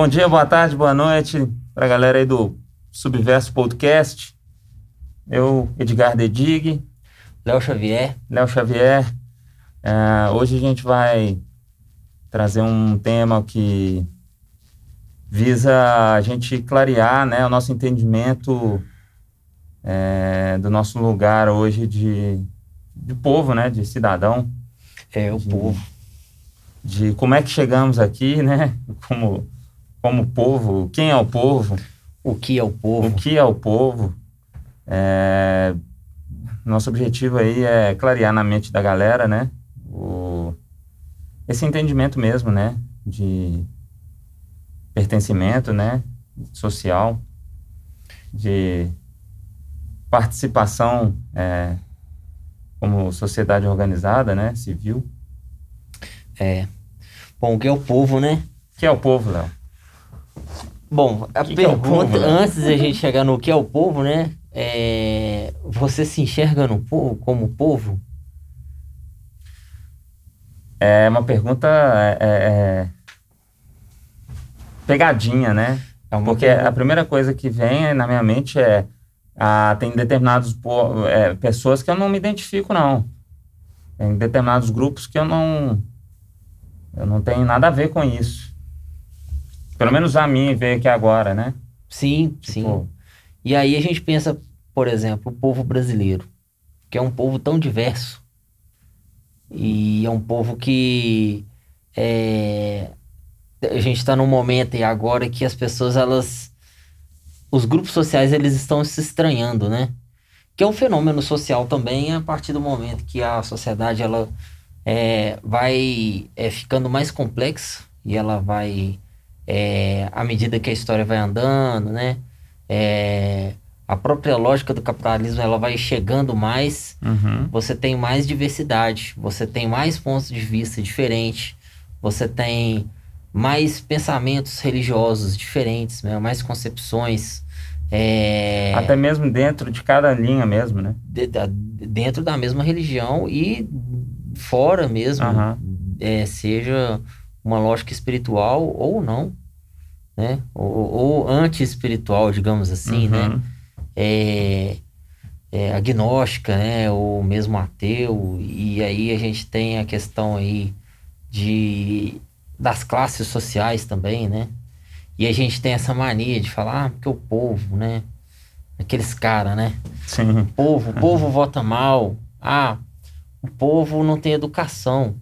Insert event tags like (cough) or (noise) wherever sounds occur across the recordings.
Bom dia, boa tarde, boa noite para a galera aí do Subverso Podcast. Eu, Edgar Dedig. Léo Xavier. Léo Xavier. É, hoje a gente vai trazer um tema que visa a gente clarear né, o nosso entendimento é, do nosso lugar hoje de, de povo, né, de cidadão. É, o de, povo. De como é que chegamos aqui, né, (laughs) como, como povo, quem é o povo. O que é o povo. O que é o povo. É, nosso objetivo aí é clarear na mente da galera, né, o, esse entendimento mesmo, né, de pertencimento, né, social, de participação é, como sociedade organizada, né, civil. É. Bom, o que é o povo, né? O que é o povo, Léo? Bom, a que que é pergunta, povo, né? antes da gente chegar no que é o povo, né? É, você se enxerga no povo como povo? É uma pergunta é, é, é, pegadinha, né? É Porque pergunta- a primeira coisa que vem na minha mente é ah, tem é, pessoas que eu não me identifico não. Tem determinados grupos que eu não eu não tenho nada a ver com isso. Pelo menos a mim ver aqui agora, né? Sim, sim. Tipo, E aí a gente pensa, por exemplo, o povo brasileiro, que é um povo tão diverso. E é um povo que é, a gente está num momento aí agora que as pessoas, elas. Os grupos sociais, eles estão se estranhando, né? Que é um fenômeno social também a partir do momento que a sociedade ela é, vai é, ficando mais complexa e ela vai, é, à medida que a história vai andando, né? É, a própria lógica do capitalismo ela vai chegando mais, uhum, você tem mais diversidade, você tem mais pontos de vista diferentes, você tem mais pensamentos religiosos diferentes, né? mais concepções. é, Até mesmo dentro de cada linha mesmo, né? de- da- dentro da mesma religião e fora mesmo, Aham. é, seja uma lógica espiritual ou não, né? Ou, ou anti-espiritual, digamos assim, né? Uhum. É, é, agnóstica, né? Ou mesmo ateu. E aí a gente tem a questão aí de das classes sociais também, né? E a gente tem essa mania de falar, ah, porque o povo, né? Aqueles caras, né? Sim. povo, o povo vota mal. Ah, o povo não tem educação.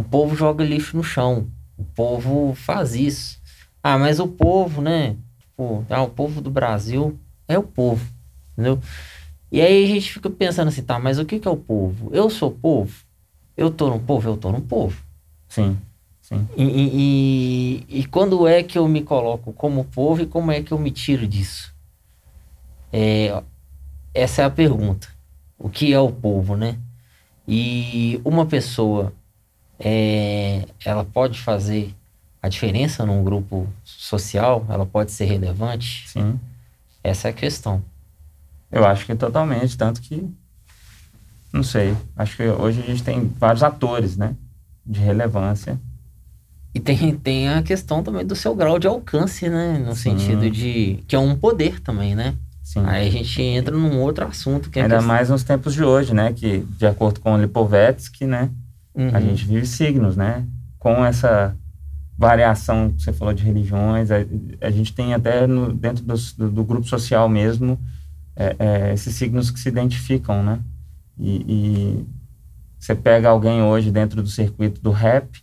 O povo joga lixo no chão. O povo faz isso. Ah, mas o povo, né? Tipo, ah, o povo do Brasil é o povo, entendeu? E aí a gente fica pensando assim, tá, mas o que que é o povo? Eu sou povo? Eu tô no povo? Eu tô no povo. Sim. Sim. E, e, e- e quando é que eu me coloco como povo e como é que eu me tiro disso? É, essa é a pergunta. O que é o povo, né? E uma pessoa, é, ela pode fazer a diferença num grupo social? Ela pode ser relevante? Sim. Essa é a questão. Eu acho que totalmente, tanto que não sei. Acho que hoje a gente tem vários atores, né? De relevância. E tem, tem a questão também do seu grau de alcance, né? No Sim. sentido de... Que é um poder também, né? Sim. Aí a gente entra num outro assunto que é Ainda questão- mais nos tempos de hoje, né? Que, de acordo com o Lipovetsky, né? Uhum. A gente vive signos, né? Com essa variação que você falou de religiões, a, a gente tem até no, dentro dos- do, do grupo social mesmo é, é, esses signos que se identificam, né? E, e você pega alguém hoje dentro do circuito do rap,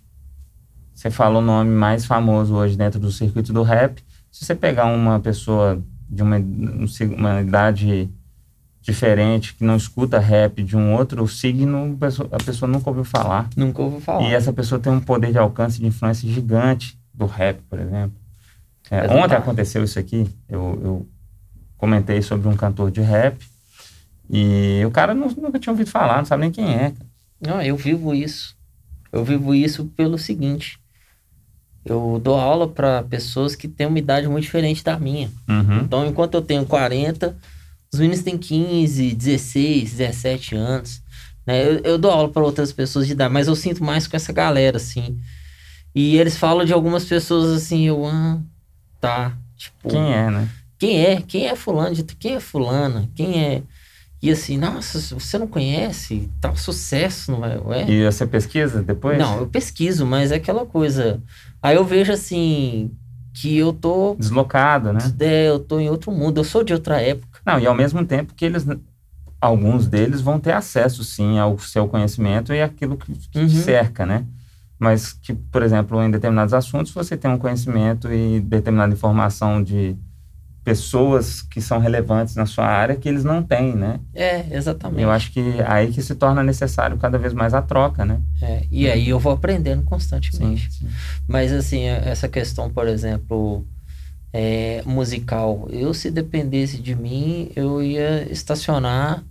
você fala o nome mais famoso hoje dentro do circuito do rap. Se você pegar uma pessoa de uma, um uma idade diferente, que não escuta rap de um outro signo, a pessoa, nunca ouviu falar. Nunca ouvi falar. E essa pessoa tem um poder de alcance, de influência gigante do rap, por exemplo. É, ontem aconteceu isso aqui, eu, eu comentei sobre um cantor de rap, e o cara nu- nunca tinha ouvido falar, não sabe nem quem é. Não, eu vivo isso. Eu vivo isso pelo seguinte. Eu dou aula para pessoas que têm uma idade muito diferente da minha. Uhum. Então, enquanto eu tenho 40, os meninos têm 15, 16, 17 anos. Né? Eu, eu dou aula para outras pessoas de idade, mas eu sinto mais com essa galera, assim. E eles falam de algumas pessoas assim, eu, ah, tá. Tipo, Quem é, né? quem é? Quem é fulano? Quem é fulana? Quem é? E assim, nossa, você não conhece? Tal sucesso, não é? Ué? E você pesquisa depois? Não, eu pesquiso, mas é aquela coisa. Aí eu vejo assim que eu tô, Deslocado, né? é, eu tô em outro mundo. Eu sou de outra época. Não, e ao mesmo tempo que eles, alguns deles vão ter acesso, sim, ao seu conhecimento e aquilo que, que Uhum. cerca, né? Mas que, por exemplo, em determinados assuntos você tem um conhecimento e determinada informação de pessoas que são relevantes na sua área que eles não têm, né? É, exatamente. Eu acho que aí que se torna necessário cada vez mais a troca, né? É, e aí eu vou aprendendo Sim, constantemente. sim. Mas assim, essa questão, por exemplo, é, musical, eu se dependesse de mim, eu ia estacionar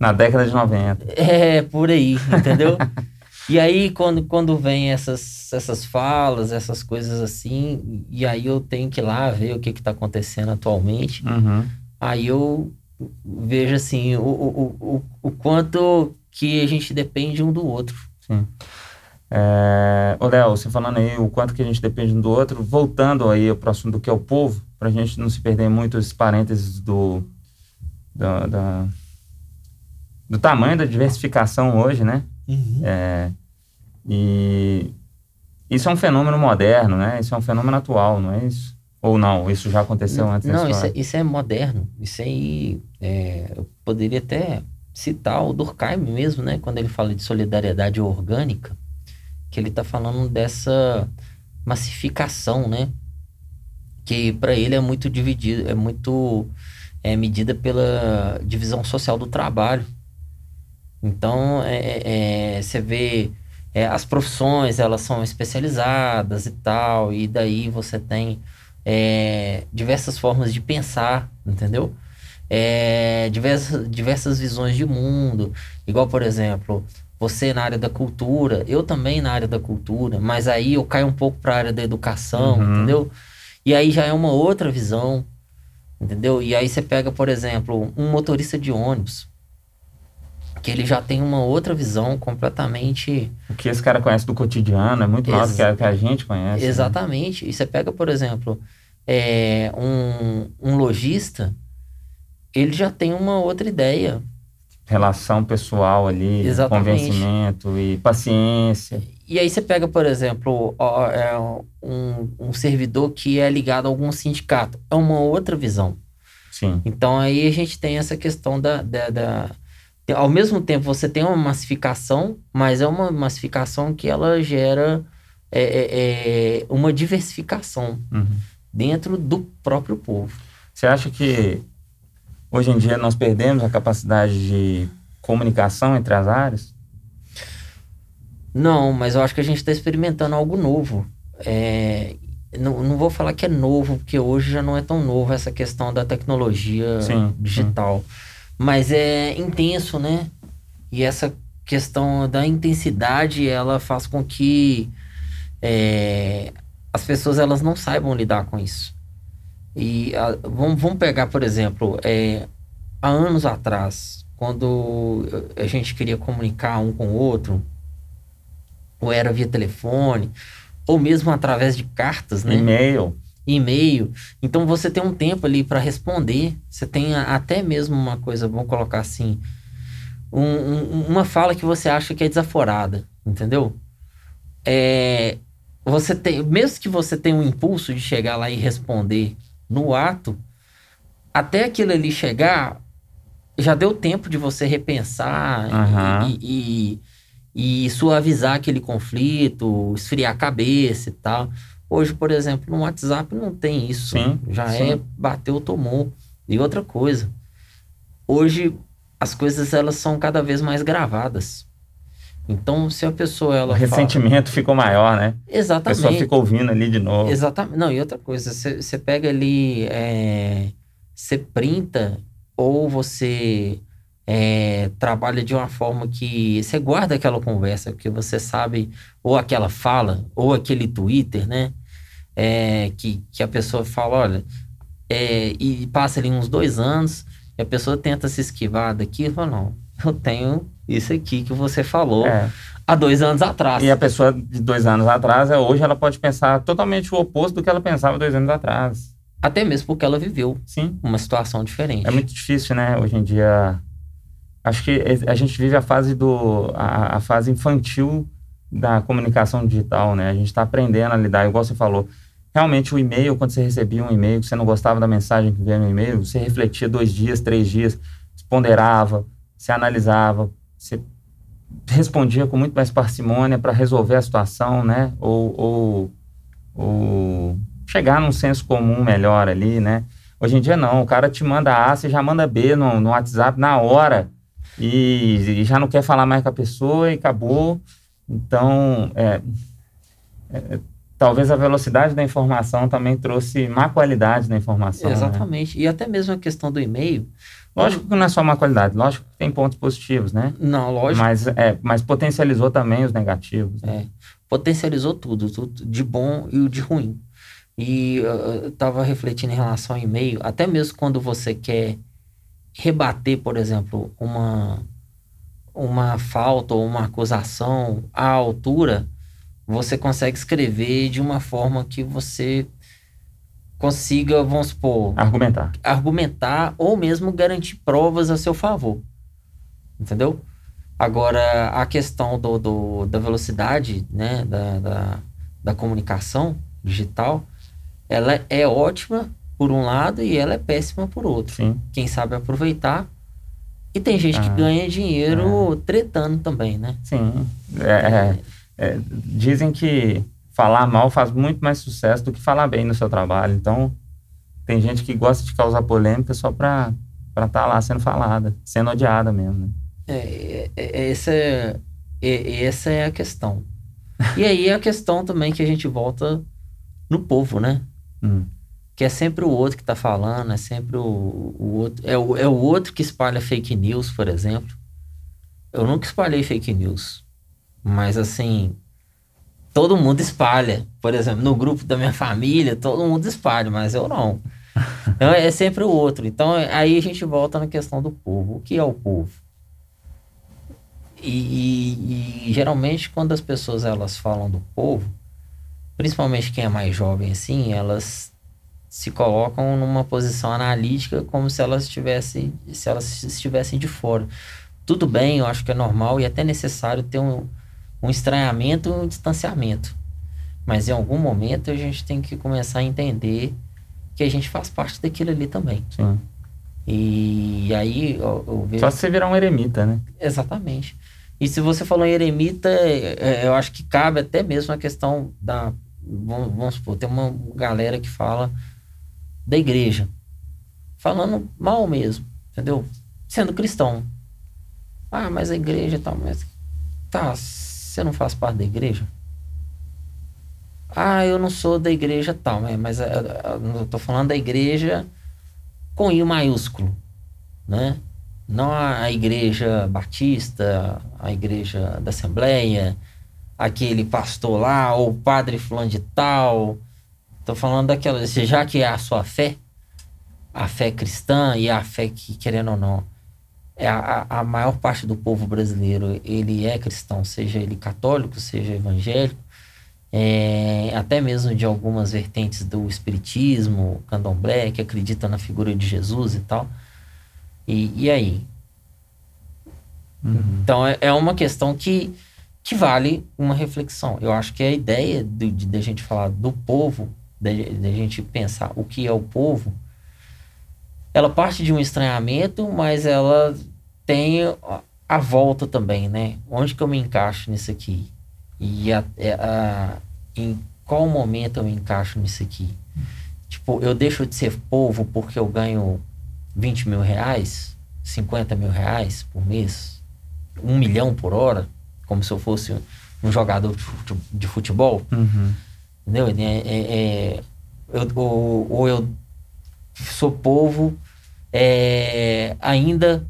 Na década de 90. É, por aí, entendeu? (laughs) e aí, quando, quando vem essas, essas falas, essas coisas assim, e aí eu tenho que ir lá ver o que está acontecendo atualmente, Uhum. aí eu vejo assim, o, o, o, o quanto que a gente depende um do outro. É, ô Léo, você falando aí o quanto que a gente depende um do outro, voltando aí ao próximo do que é o povo, para a gente não se perder muito esses parênteses do, da, da- do tamanho da diversificação hoje, né? É, e isso é um fenômeno moderno, né? Isso é um fenômeno atual, não é isso? Ou não? Isso já aconteceu antes Não, isso é, isso é moderno. Isso aí, é, eu poderia até citar o Durkheim mesmo, né? Quando ele fala de solidariedade orgânica, que ele está falando dessa massificação, né? Que para ele é muito dividido, é muito é, medida pela divisão social do trabalho. Então, é, é, é, você vê é, as profissões, elas são especializadas e tal, e daí você tem é, diversas formas de pensar, entendeu? É, diversas, diversas visões de mundo, igual, por exemplo, você na área da cultura, eu também na área da cultura, mas aí eu caio um pouco para a área da educação, Uhum. entendeu? E aí já é uma outra visão, entendeu? E aí você pega, por exemplo, um motorista de ônibus, que ele já tem uma outra visão completamente O que esse cara conhece do cotidiano é muito mais do que a, que a gente conhece. né? Exatamente. E você pega, por exemplo, é, um, um lojista, ele já tem uma outra ideia. Relação pessoal ali, Exatamente. convencimento e paciência. E aí você pega, por exemplo, é, um, um servidor que é ligado a algum sindicato. É uma outra visão. Sim. Então aí a gente tem essa questão da, da, da- Ao mesmo tempo você tem uma massificação, mas é uma massificação que ela gera é, é, é, uma diversificação Uhum. dentro do próprio povo. Você acha que hoje em dia nós perdemos a capacidade de comunicação entre as áreas? Não, mas eu acho que a gente está experimentando algo novo. É, não, não vou falar que é novo, porque hoje já não é tão novo essa questão da tecnologia Sim, digital. Mas é intenso, né? E essa questão da intensidade, ela faz com que é, as pessoas elas não saibam lidar com isso. E a- vamos, vamos pegar, por exemplo, é, há anos atrás, quando a gente queria comunicar um com o outro, ou era via telefone, ou mesmo através de cartas, né? E-mail. e-mail. Então você tem um tempo ali para responder. Você tem até mesmo uma coisa, vamos colocar assim, um- um- uma fala que você acha que é desaforada, entendeu? É, você tem, mesmo que você tenha um impulso de chegar lá e responder no ato, até aquilo ali chegar, já deu tempo de você repensar Aham. e, e- e suavizar aquele conflito, esfriar a cabeça e tal. Hoje, por exemplo, no WhatsApp não tem isso. Sim, Já sim. é bateu, tomou. E outra coisa, hoje as coisas elas são cada vez mais gravadas. Então, se a pessoa O ela fala- ressentimento ficou maior, né? A pessoa exatamente, fica ouvindo ali de novo. exatamente. Não, e outra coisa, você pega ali, é, você printa ou você é, trabalha de uma forma que você guarda aquela conversa, que você sabe, ou aquela fala, ou aquele Twitter, né? É, que, que a pessoa fala, olha, é, e passa ali uns dois anos, e a pessoa tenta se esquivar daquilo, fala, não, eu tenho isso aqui que você falou. É. há dois anos atrás. E a pessoa de dois anos atrás, é, hoje ela pode pensar totalmente o oposto do que ela pensava dois anos atrás. Até mesmo porque ela viveu Sim. uma situação diferente. É muito difícil, né? Hoje em dia, acho que a gente vive a fase do a, a fase infantil da comunicação digital, né? A gente está aprendendo a lidar, igual você falou. Realmente o e-mail, quando você recebia um e-mail, que você não gostava da mensagem que veio no e-mail, você refletia dois dias, três dias, ponderava, você analisava, você respondia com muito mais parcimônia para resolver a situação, né? Ou, ou, ou, chegar num senso comum melhor ali, né? Hoje em dia não, o cara te manda A, você já manda B no, no WhatsApp na hora e, e, já não quer falar mais com a pessoa e acabou. Então, é, é, talvez a velocidade da informação também trouxe má qualidade da informação. Né? Exatamente. Né? E até mesmo a questão do e-mail, Lógico que não é só má qualidade, lógico que tem pontos positivos, né? Não, lógico. Mas, é, mas potencializou também os negativos. Né? É, potencializou tudo, tudo, de bom e o de ruim. E eu estava refletindo em relação ao e-mail, até mesmo quando você quer rebater, por exemplo, uma, uma falta ou uma acusação à altura, você consegue escrever de uma forma que você consiga, vamos supor, argumentar. Argumentar ou mesmo garantir provas a seu favor. Entendeu? Agora, a questão do, do da velocidade né, da, da, da, comunicação digital, ela é ótima por um lado e ela é péssima por outro. Sim. Quem sabe aproveitar. E tem gente ah, que ganha dinheiro é. tretando também, né? Sim. É, é, é dizem que falar mal faz muito mais sucesso do que falar bem no seu trabalho. Então, tem gente que gosta de causar polêmica só para estar tá lá sendo falada, sendo odiada mesmo. Né? É, é, é essa, é, é, essa é a questão. E aí a questão também que a gente volta no povo, né? Hum. Que é sempre o outro que está falando, é sempre o, o outro. É o, é o outro que espalha fake news, por exemplo. Eu nunca espalhei fake news. Mas assim, todo mundo espalha. Por exemplo, no grupo da minha família, todo mundo espalha, mas eu não. Então é sempre o outro. Então aí a gente volta na questão do povo. O que é o povo? E, e, e, geralmente quando as pessoas elas falam do povo, principalmente quem é mais jovem assim, elas se colocam numa posição analítica como se elas estivessem se elas estivessem de fora. Tudo bem, eu acho que é normal e até necessário ter um, um estranhamento e um distanciamento. Mas em algum momento a gente tem que começar a entender que a gente faz parte daquilo ali também. Sim. E aí eu, eu vejo... Só se você virar um eremita, né? Exatamente. E se você falou em eremita, é, é, eu acho que cabe até mesmo a questão da. Vamos, vamos supor, tem uma galera que fala da igreja. Falando mal mesmo, entendeu? Sendo cristão. Ah, mas a igreja tal, mas. Tá, você não faz parte da igreja? Ah, eu não sou da igreja tal, né? mas é, é, eu estou falando da igreja com I maiúsculo, né? Não a, igreja batista, a igreja da Assembleia, aquele pastor lá, ou padre fulano de tal. Estou falando daquela, já que é a sua fé, a fé cristã e a fé que, querendo ou não, é a, a maior parte do povo brasileiro ele é cristão, seja ele católico, seja evangélico, é, até mesmo de algumas vertentes do espiritismo, candomblé, que acredita na figura de Jesus e tal. E, e aí? Uhum. Então é, é uma questão que, que vale uma reflexão. Eu acho que a ideia de, a gente falar do povo, de a gente pensar o que é o povo, ela parte de um estranhamento, mas ela tem a volta também, né? Onde que eu me encaixo nisso aqui? E a, é, a, em qual momento eu me encaixo nisso aqui? Tipo, eu deixo de ser povo porque eu ganho 20 mil reais, 50 mil reais por mês, um milhão por hora, como se eu fosse um jogador de futebol. Uhum. Entendeu? É, é, é eu, ou, ou eu sou povo é, ainda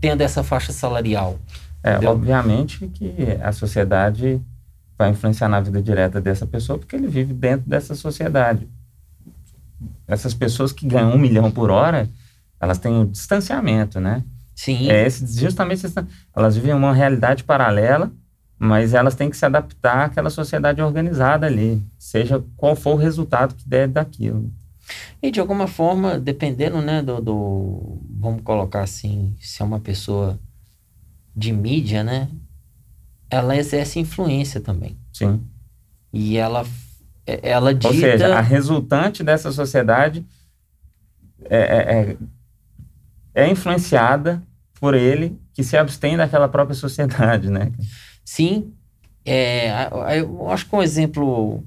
tendo essa faixa salarial. É, entendeu? obviamente que a sociedade vai influenciar na vida direta dessa pessoa porque ele vive dentro dessa sociedade. Essas pessoas que ganham um milhão por hora, elas têm um distanciamento, né? Sim. É esse, justamente elas vivem uma realidade paralela, mas elas têm que se adaptar àquela sociedade organizada ali, seja qual for o resultado que der daquilo. E de alguma forma, dependendo, né, do, do, vamos colocar assim, se é uma pessoa de mídia, né, ela exerce influência também. Sim. E ela, ela dita... Ou seja, a resultante dessa sociedade é, é, é, é influenciada por ele que se abstém daquela própria sociedade, né? Sim. É, eu acho que um exemplo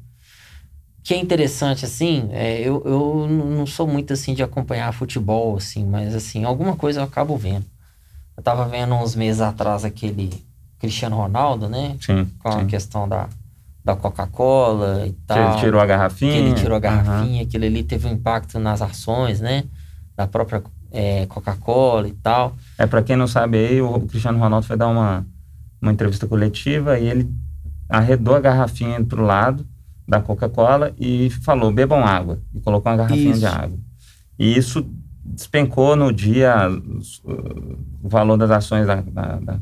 que é interessante, assim, é, eu, eu não sou muito, assim, de acompanhar futebol, assim, mas, assim, alguma coisa eu acabo vendo. Eu tava vendo uns meses atrás aquele Cristiano Ronaldo, né? Sim, Com sim. a questão da, da Coca-Cola e Que tal. ele tirou a garrafinha. Que ele tirou a garrafinha, aquilo ali teve um impacto nas ações, né? Da própria é, Coca-Cola e tal. É, para quem não sabe aí, o Cristiano Ronaldo foi dar uma, uma entrevista coletiva e ele arredou a garrafinha pro lado da Coca-Cola e falou, bebam água. E colocou uma garrafinha Isso. de água. E isso despencou no dia o valor das ações da, da, da-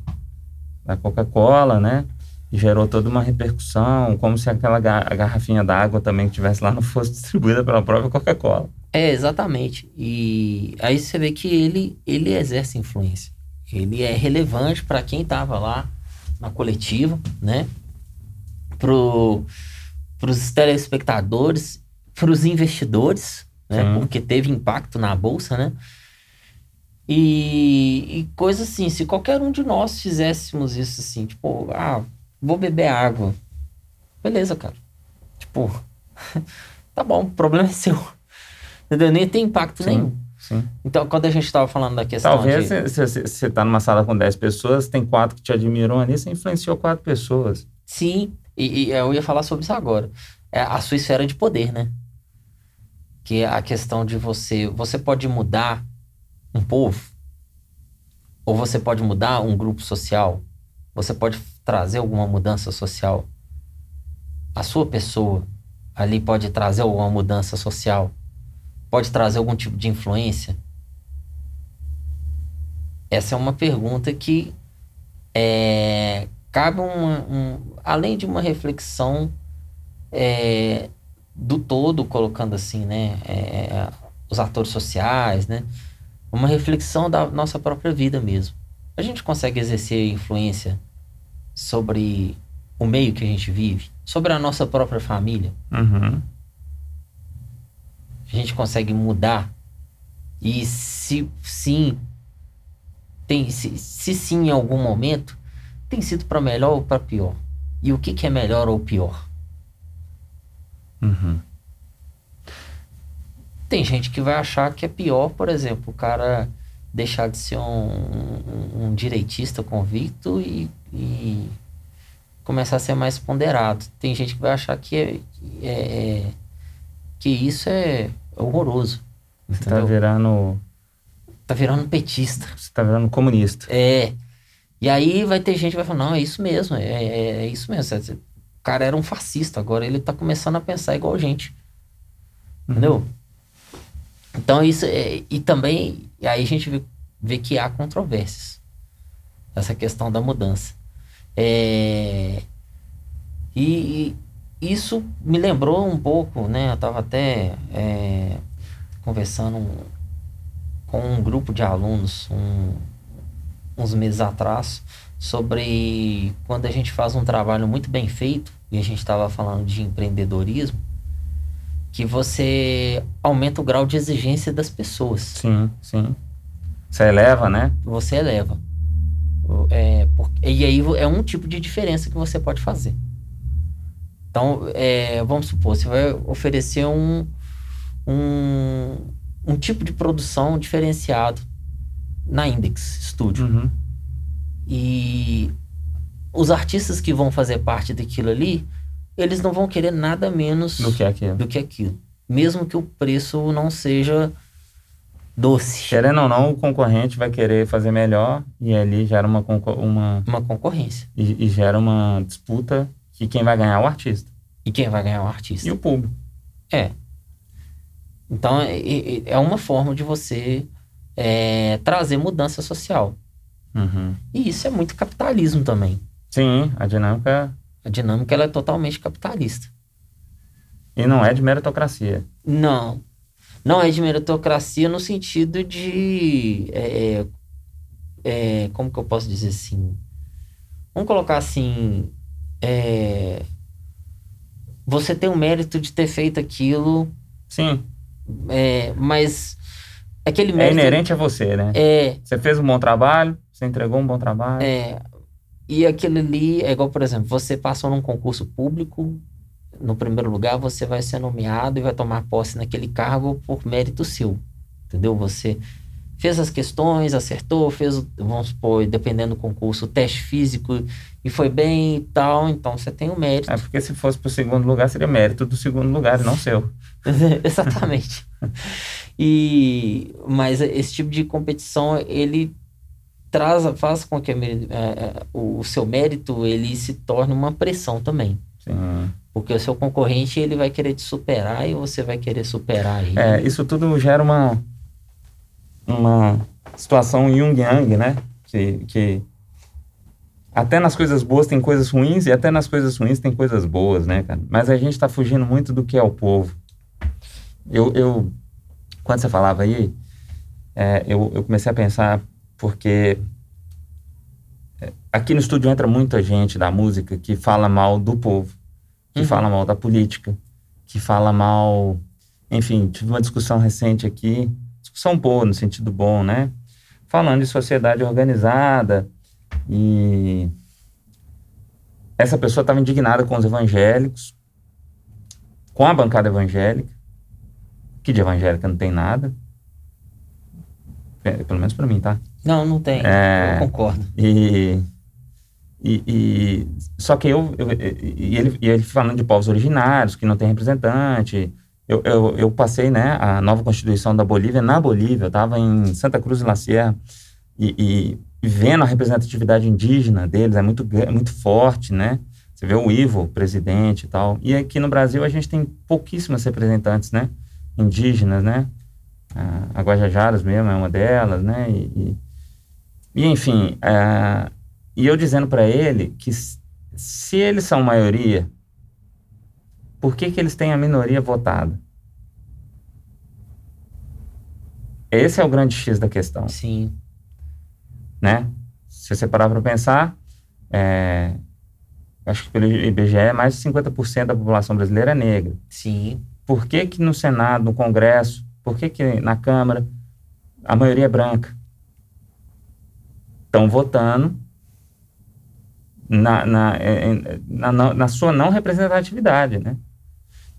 da Coca-Cola, né? E gerou toda uma repercussão, como se aquela garrafinha d'água também que tivesse lá não fosse distribuída pela própria Coca-Cola. É, exatamente. E aí você vê que ele, ele exerce influência. Ele é relevante para quem estava lá na coletiva, né? Pro, pros telespectadores, pros investidores, né? Sim. Porque teve impacto na bolsa, né? E, e coisa assim, se qualquer um de nós fizéssemos isso assim, tipo, ah, vou beber água. Beleza, cara. Tipo, (laughs) tá bom, o problema é seu. Entendeu? Nem tem impacto Sim. nenhum. Sim. Então, quando a gente estava falando da questão Talvez de... se você está numa sala com 10 pessoas, tem quatro que te admiram ali, você influenciou quatro pessoas. Sim, e, e eu ia falar sobre isso agora. É a sua esfera de poder, né? Que é a questão de você... Você pode mudar um povo, ou você pode mudar um grupo social, você pode trazer alguma mudança social. A sua pessoa ali pode trazer alguma mudança social, pode trazer algum tipo de influência. Essa é uma pergunta que é, cabe uma, um, além de uma reflexão é, do todo, colocando assim, né, é, os atores sociais, né, uma reflexão da nossa própria vida mesmo. A gente consegue exercer influência sobre o meio que a gente vive, sobre a nossa própria família. Uhum. A gente consegue mudar e se sim tem se, se sim em algum momento tem sido para melhor ou para pior. E o que, que é melhor ou pior? Uhum. Tem gente que vai achar que é pior, por exemplo, o cara deixar de ser um, um, um direitista convicto e, e começar a ser mais ponderado. Tem gente que vai achar que, é, que, é, que isso é horroroso. Você tá Entendeu? virando. Tá virando petista. Você tá virando comunista. É. E aí vai ter gente que vai falar, não, é isso mesmo, é, é, é isso mesmo. O cara era um fascista, agora ele tá começando a pensar igual a gente. Entendeu? Então isso é, e também aí a gente vê, vê que há controvérsias essa questão da mudança. É, e, e isso me lembrou um pouco, né? Eu tava até é, conversando com um grupo de alunos um, uns meses atrás sobre quando a gente faz um trabalho muito bem feito e a gente estava falando de empreendedorismo que você aumenta o grau de exigência das pessoas. Sim, sim. Você eleva, né? Você eleva. É, e aí é um tipo de diferença que você pode fazer. Então, é, vamos supor, você vai oferecer um, um, um tipo de produção diferenciado na Index Studio. Uhum. E os artistas que vão fazer parte daquilo ali, eles não vão querer nada menos Do que aquilo. do que aquilo. Mesmo que o preço não seja doce. Querendo ou não, o concorrente vai querer fazer melhor e ali gera uma, uma Uma concorrência. e, e gera uma disputa que quem vai ganhar é o artista E quem vai ganhar é o artista. e o público. É. Então, é, é- é uma forma de você é, trazer mudança social. Uhum. E isso é muito capitalismo também. Sim, a dinâmica. A dinâmica ela é totalmente capitalista. E não é de meritocracia. Não. Não é de meritocracia no sentido de. É, é, é como que eu posso dizer assim? Vamos colocar assim. É, você tem o mérito de ter feito aquilo. Sim. É, mas aquele É mérito. inerente a você, né? É, Você fez um bom trabalho, você entregou um bom trabalho. é. E aquilo ali é igual, por exemplo, você passou num concurso público, no primeiro lugar, você vai ser nomeado e vai tomar posse naquele cargo por mérito seu. Entendeu? Você fez as questões, acertou, fez, o- vamos supor, dependendo do concurso, o teste físico e foi bem e tal, então você tem o mérito. É porque se fosse pro segundo lugar, seria mérito do segundo lugar, não seu. (laughs) Exatamente. (laughs) E mas esse tipo de competição ele traz, faz com que a meri- é, é, o seu mérito ele se torne uma pressão também, porque o seu concorrente ele vai querer te superar e você vai querer superar ele. É, isso tudo gera uma, uma situação yin-yang, né? Que, que até nas coisas boas tem coisas ruins e até nas coisas ruins tem coisas boas, né, cara? Mas a gente tá fugindo muito do que é o povo. Eu, eu quando você falava aí, é, eu, eu comecei a pensar porque é, aqui no estúdio entra muita gente da música que fala mal do povo, que Uhum. fala mal da política, que fala mal enfim, tive uma discussão recente aqui, discussão boa, no sentido bom, né? Falando de sociedade organizada e essa pessoa estava indignada com os evangélicos, com a bancada evangélica, que de evangélica não tem nada, Pe- pelo menos para mim, tá? Não, não tem. É. Eu concordo. E, e, e- só que eu, eu- e ele, e ele falando de povos originários que não tem representante. Eu, eu, eu passei, né, a nova constituição da Bolívia na Bolívia. Eu estava em Santa Cruz de la Sierra e, e- e vendo a representatividade indígena deles é muito é muito forte, né? Você vê o Ivo, presidente e tal. E aqui no Brasil a gente tem pouquíssimas representantes, né, indígenas, né? Ah, A Guajajaras mesmo é uma delas, né? E, e- e, enfim, ah, e eu dizendo para ele que se eles são maioria, por que, que eles têm a minoria votada? Esse é o grande X da questão, Sim. né? Se você parar para pensar, é, acho que pelo IBGE, mais de 50% da população brasileira é negra. Sim. Por que que no Senado, no Congresso, por que que na Câmara a maioria é branca? Estão votando na, na, é, é, na, na- sua não representatividade, né?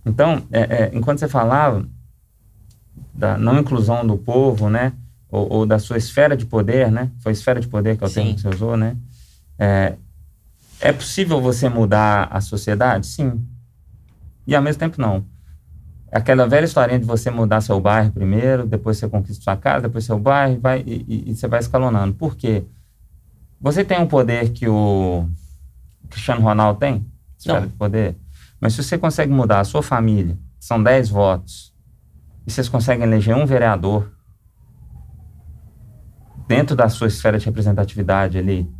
Então, é, é, enquanto você falava da não inclusão do povo, né? Ou, ou da sua esfera de poder, né? Foi esfera de poder que é o termo que você usou, né? É, é possível você mudar a sociedade? Sim. E ao mesmo tempo, não. Aquela velha historinha de você mudar seu bairro primeiro, depois você conquista sua casa, depois seu bairro, vai, e, e- e você vai escalonando. Por quê? Você tem um poder que o Cristiano Ronaldo tem? Não. de poder? Mas se você consegue mudar a sua família, são 10 votos, e vocês conseguem eleger um vereador dentro da sua esfera de representatividade ali,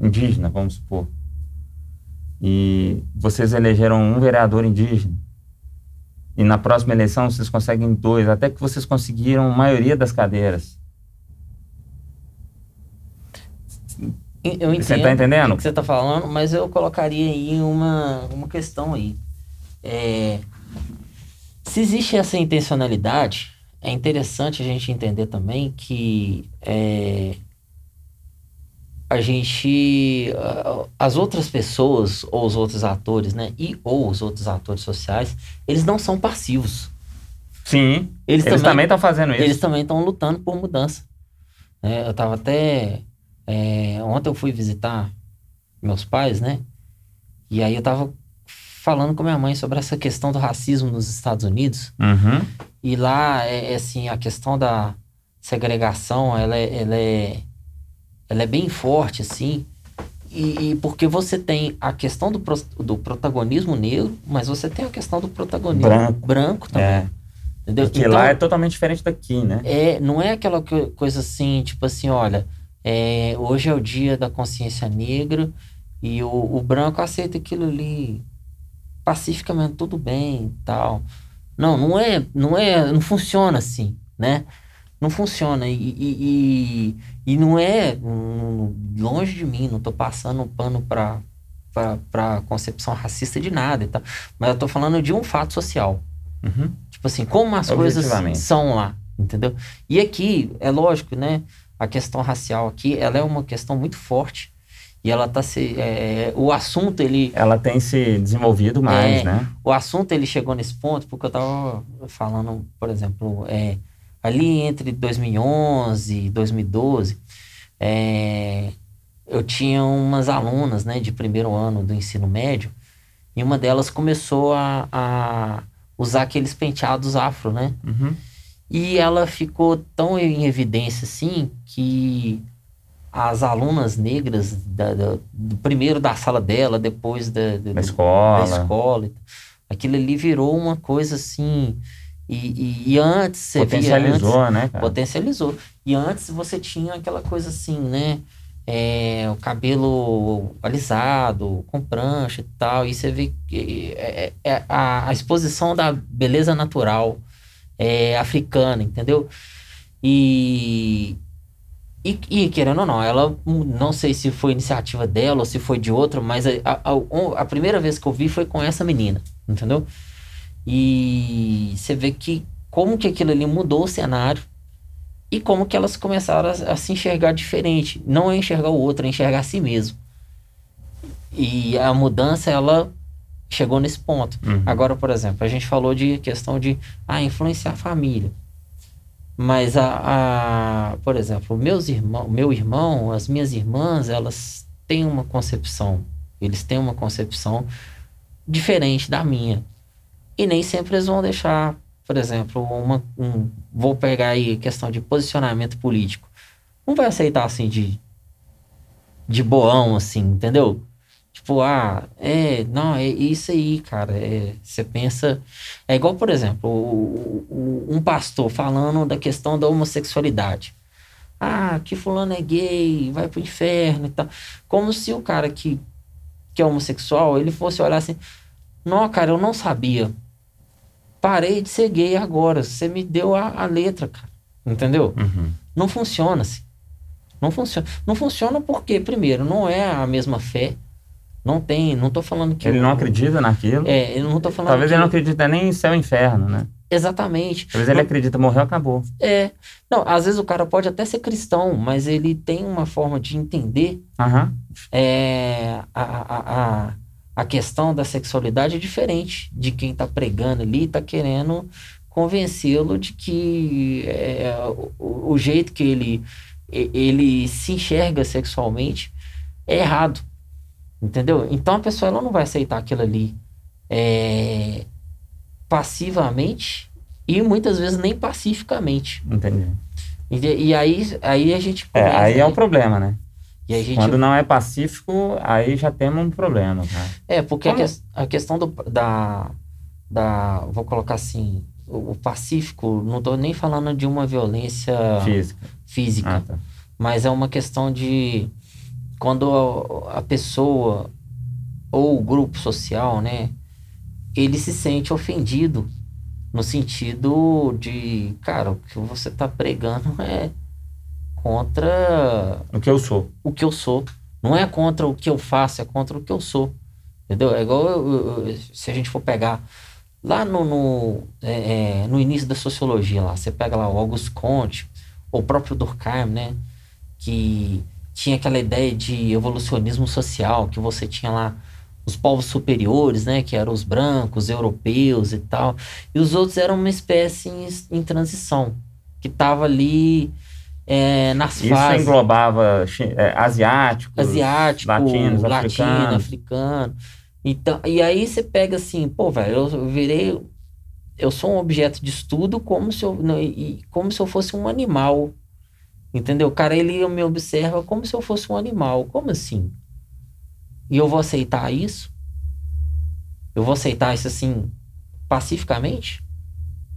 indígena, vamos supor, e vocês elegeram um vereador indígena, e na próxima eleição vocês conseguem dois, até que vocês conseguiram maioria das cadeiras. Eu entendo Você tá entendendo? o que você está falando, mas eu colocaria aí uma, uma questão aí. É, se existe essa intencionalidade, é interessante a gente entender também que é, a gente, a- as outras pessoas ou os outros atores, né, e ou os outros atores sociais, eles não são passivos. Sim, Eles, eles também estão fazendo isso. eles também estão lutando por mudança. né? eu tava até. é, ontem eu fui visitar meus pais, né? E aí eu tava falando com minha mãe sobre essa questão do racismo nos Estados Unidos. Uhum. E lá, é, é assim, a questão da segregação, ela é, ela é, ela é bem forte, assim. E, e porque você tem a questão do, pro- do protagonismo negro, mas você tem a questão do protagonismo Branco. branco também. É, Entendeu? porque Então, lá é totalmente diferente daqui, né? é, não é aquela co- coisa assim, tipo assim, olha, é, hoje é o dia da consciência negra E o, o branco aceita aquilo ali pacificamente, tudo bem e tal. Não, não é, não é, não funciona assim, né? Não funciona. E, e, e, e não é um, longe de mim, não tô passando pano para para concepção racista de nada e tal. Mas eu tô falando de um fato social. Uhum. Tipo assim, como as coisas são lá, entendeu? E aqui, é lógico, né? A questão racial aqui, ela é uma questão muito forte. E ela tá se. É, o assunto, ele. Ela tem se desenvolvido mais, é, né? O assunto, ele chegou nesse ponto, porque eu tava falando, por exemplo, é, ali entre 2011 e 2012, é, eu tinha umas alunas, né, de primeiro ano do ensino médio, e uma delas começou a, a usar aqueles penteados afro, né? Uhum. E ela ficou tão em evidência assim que as alunas negras da, da, do primeiro da sala dela, depois da, da, da escola, da escola aquilo ali virou uma coisa assim. E, e, e antes você potencializou, antes, né? Cara? Potencializou. E antes você tinha aquela coisa assim, né? É, o cabelo alisado, com prancha e tal. E você vê que é, é, é a, a, exposição da beleza natural é, africana, entendeu? E, e, e, querendo ou não, ela não sei se foi iniciativa dela ou se foi de outro, mas a, a, a, primeira vez que eu vi foi com essa menina, entendeu? E você vê que como que aquilo ali mudou o cenário e como que elas começaram a, a se enxergar diferente. Não é enxergar o outro, é enxergar a si mesmo. E a mudança, ela chegou nesse ponto. Uhum. Agora, por exemplo, a gente falou de questão de ah, influenciar a família. Mas a, a por exemplo, meus irmãos, meu irmão, as minhas irmãs, elas têm uma concepção, eles têm uma concepção diferente da minha. E nem sempre eles vão deixar, por exemplo, uma, um, vou pegar aí questão de posicionamento político. Não vai aceitar assim de de boão assim, entendeu? Tipo, ah, é, não, é isso aí, cara. É, você pensa. É igual, por exemplo, o, o, um pastor falando da questão da homossexualidade. Ah, que fulano é gay, vai pro inferno e tal. Como se o cara que, que é homossexual, ele fosse olhar assim, não, cara, eu não sabia. Parei de ser gay agora. Você me deu a, a letra, cara. Entendeu? Uhum. Não funciona assim. Não funciona. Não funciona porque, primeiro, não é a mesma fé não tem, não tô falando que. Ele não acredita naquilo. É, eu não tô falando. Talvez que... ele não acredita nem em céu e inferno, né? Exatamente. Talvez ele acredita, morreu, acabou. É. Não, às vezes o cara pode até ser cristão, mas ele tem uma forma de entender uhum. é, a, a, a, a questão da sexualidade é diferente de quem tá pregando ali e tá querendo convencê-lo de que é, o, o jeito que ele, ele se enxerga sexualmente é errado. Entendeu? Então a pessoa ela não vai aceitar aquilo ali é, passivamente e muitas vezes nem pacificamente. Entendi. E, e aí, aí a gente. Começa, é, aí é o problema, né? E a gente... Quando não é pacífico, aí já temos um problema. Cara. É, porque a, que, a, questão do, da, da. Vou colocar assim. O, o pacífico, não estou nem falando de uma violência física. física ah, tá. Mas é uma questão de quando a pessoa ou o grupo social, né, ele se sente ofendido no sentido de, cara, o que você está pregando (laughs) é contra o que eu sou. O que eu sou. Não é contra o que eu faço, é contra o que eu sou. Entendeu? É igual eu, eu, se a gente for pegar lá no, no, é, é, no início da sociologia, lá, você pega lá o Augusto Comte, o próprio Durkheim, né? Que tinha aquela ideia de evolucionismo social, que você tinha lá os povos superiores, né, que eram os brancos, europeus e tal, e os outros eram uma espécie em, em transição, que estava ali é, nas Isso fases. Isso englobava é, asiáticos, asiático, latinos, latino, africano. africano. Então, e aí você pega assim, pô, velho, eu virei eu sou um objeto de estudo como se eu, não, como se eu fosse um animal Entendeu? O cara, ele me observa como se eu fosse um animal. Como assim? E eu vou aceitar isso? Eu vou aceitar isso assim, pacificamente?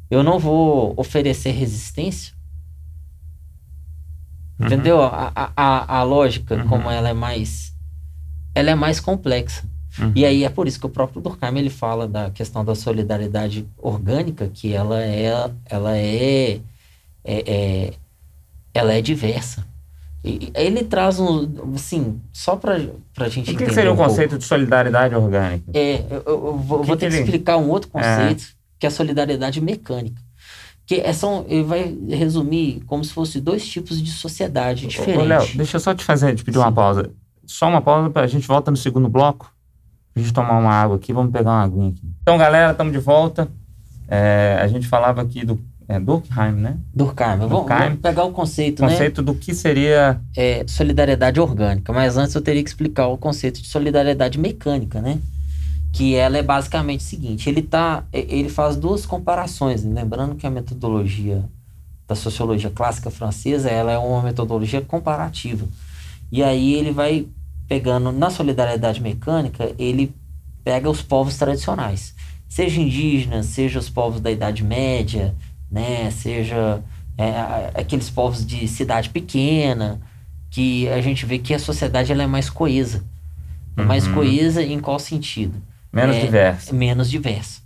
Eu não vou oferecer resistência? Uhum. Entendeu? A, a, a lógica, uhum. como ela é mais ela é mais complexa. Uhum. E aí é por isso que o próprio Durkheim ele fala da questão da solidariedade orgânica, que ela é, ela é, é, é ela é diversa. E ele traz um, assim, só para a gente O que, que seria um o conceito pouco. de solidariedade orgânica? É, eu, eu vou, que vou ter que, que explicar um outro conceito, é. que é a solidariedade mecânica. Que é só, ele vai resumir como se fosse dois tipos de sociedade diferentes. Léo, deixa eu só te fazer, te pedir Sim. uma pausa. Só uma pausa para a gente volta no segundo bloco. A gente tomar uma água aqui, vamos pegar uma aguinha aqui. Então, galera, estamos de volta. É, a gente falava aqui do é Durkheim, né? Durkheim. Durkheim. Vamos, vamos pegar o conceito, né? Conceito do que seria... É, solidariedade orgânica. Mas antes eu teria que explicar o conceito de solidariedade mecânica, né? Que ela é basicamente o seguinte. Ele, tá, ele faz duas comparações. Né? Lembrando que a metodologia da sociologia clássica francesa, ela é uma metodologia comparativa. E aí ele vai pegando... Na solidariedade mecânica, ele pega os povos tradicionais. Seja indígenas, seja os povos da Idade Média né? Seja é, aqueles povos de cidade pequena, que a gente vê que a sociedade ela é mais coesa. É mais uhum. coesa em qual sentido? Menos é, diversa. Menos diversa.